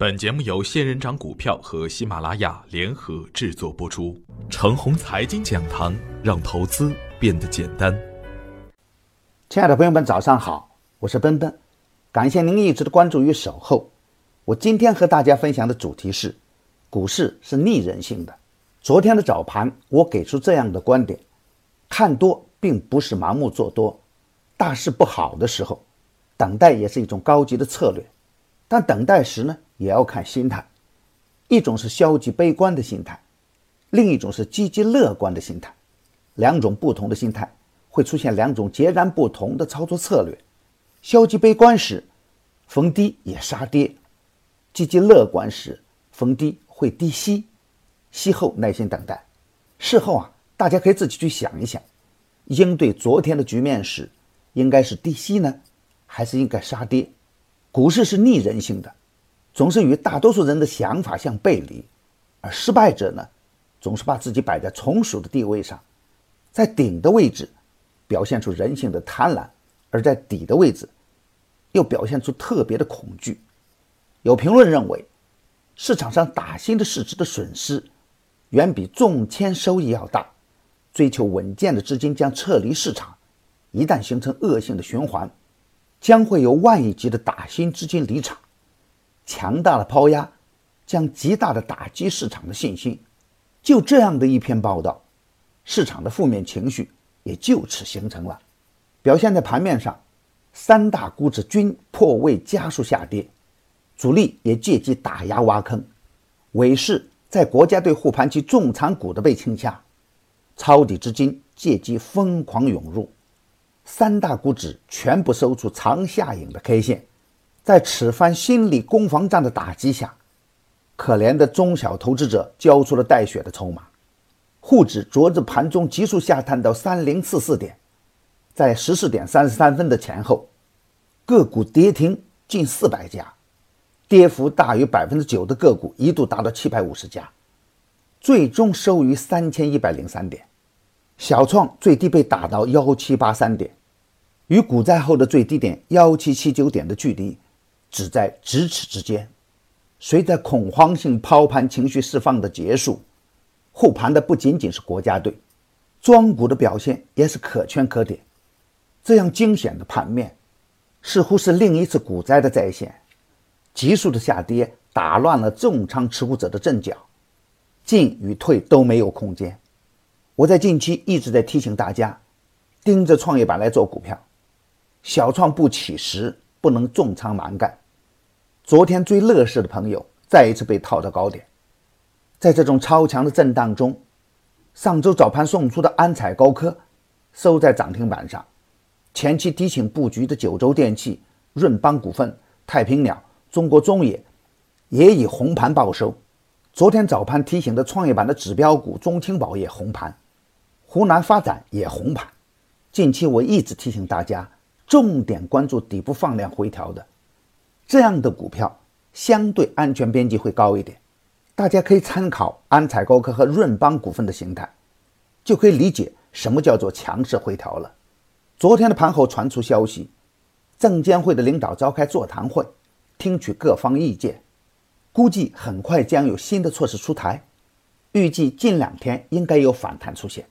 本节目由仙人掌股票和喜马拉雅联合制作播出。程红财经讲堂，让投资变得简单。亲爱的朋友们，早上好，我是奔奔，感谢您一直的关注与守候。我今天和大家分享的主题是：股市是逆人性的。昨天的早盘，我给出这样的观点：看多并不是盲目做多，大势不好的时候，等待也是一种高级的策略。但等待时呢？也要看心态，一种是消极悲观的心态，另一种是积极乐观的心态。两种不同的心态会出现两种截然不同的操作策略。消极悲观时，逢低也杀跌；积极乐观时，逢低会低吸，吸后耐心等待。事后啊，大家可以自己去想一想，应对昨天的局面时，应该是低吸呢，还是应该杀跌？股市是逆人性的。总是与大多数人的想法相背离，而失败者呢，总是把自己摆在从属的地位上，在顶的位置表现出人性的贪婪，而在底的位置又表现出特别的恐惧。有评论认为，市场上打新的市值的损失远比中签收益要大，追求稳健的资金将撤离市场，一旦形成恶性的循环，将会有万亿级的打新资金离场。强大的抛压将极大的打击市场的信心，就这样的一篇报道，市场的负面情绪也就此形成了。表现在盘面上，三大股指均破位加速下跌，主力也借机打压挖坑。尾市在国家队护盘及重仓股的背景下，抄底资金借机疯狂涌入，三大股指全部收出长下影的 K 线。在此番心理攻防战的打击下，可怜的中小投资者交出了带血的筹码。沪指昨日盘中急速下探到三零四四点，在十四点三十三分的前后，个股跌停近四百家，跌幅大于百分之九的个股一度达到七百五十家，最终收于三千一百零三点。小创最低被打到幺七八三点，与股灾后的最低点幺七七九点的距离。只在咫尺之间。随着恐慌性抛盘情绪释放的结束，护盘的不仅仅是国家队，庄股的表现也是可圈可点。这样惊险的盘面，似乎是另一次股灾的再现。急速的下跌打乱了重仓持股者的阵脚，进与退都没有空间。我在近期一直在提醒大家，盯着创业板来做股票，小创不起时。不能重仓蛮干。昨天追乐视的朋友再一次被套到高点，在这种超强的震荡中，上周早盘送出的安彩高科收在涨停板上。前期提醒布局的九州电器、润邦股份、太平鸟、中国中冶也以红盘报收。昨天早盘提醒的创业板的指标股中青宝也红盘，湖南发展也红盘。近期我一直提醒大家。重点关注底部放量回调的这样的股票，相对安全边际会高一点。大家可以参考安采高科和润邦股份的形态，就可以理解什么叫做强势回调了。昨天的盘后传出消息，证监会的领导召开座谈会，听取各方意见，估计很快将有新的措施出台，预计近两天应该有反弹出现。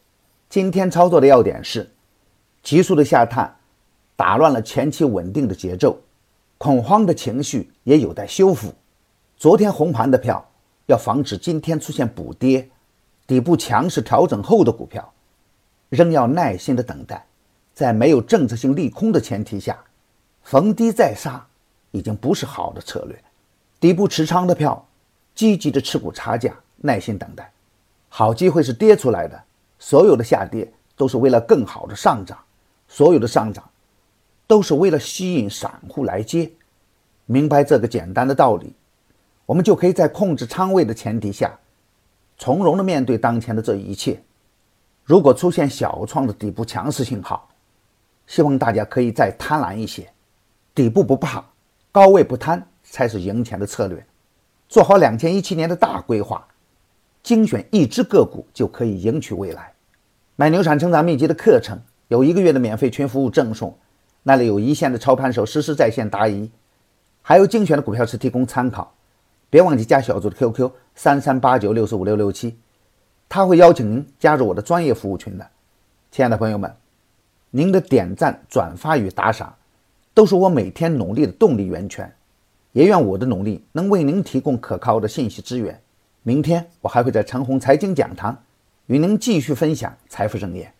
今天操作的要点是急速的下探。打乱了前期稳定的节奏，恐慌的情绪也有待修复。昨天红盘的票，要防止今天出现补跌，底部强势调整后的股票，仍要耐心的等待。在没有政策性利空的前提下，逢低再杀已经不是好的策略。底部持仓的票，积极的持股差价，耐心等待。好机会是跌出来的，所有的下跌都是为了更好的上涨，所有的上涨。都是为了吸引散户来接，明白这个简单的道理，我们就可以在控制仓位的前提下，从容的面对当前的这一切。如果出现小创的底部强势信号，希望大家可以再贪婪一些，底部不怕，高位不贪才是赢钱的策略。做好两千一七年的大规划，精选一只个股就可以赢取未来。买牛产成长秘籍的课程，有一个月的免费群服务赠送。那里有一线的操盘手实时在线答疑，还有精选的股票池提供参考。别忘记加小组的 QQ 三三八九六四五六六七，他会邀请您加入我的专业服务群的。亲爱的朋友们，您的点赞、转发与打赏，都是我每天努力的动力源泉。也愿我的努力能为您提供可靠的信息资源。明天我还会在陈红财经讲堂与您继续分享财富盛宴。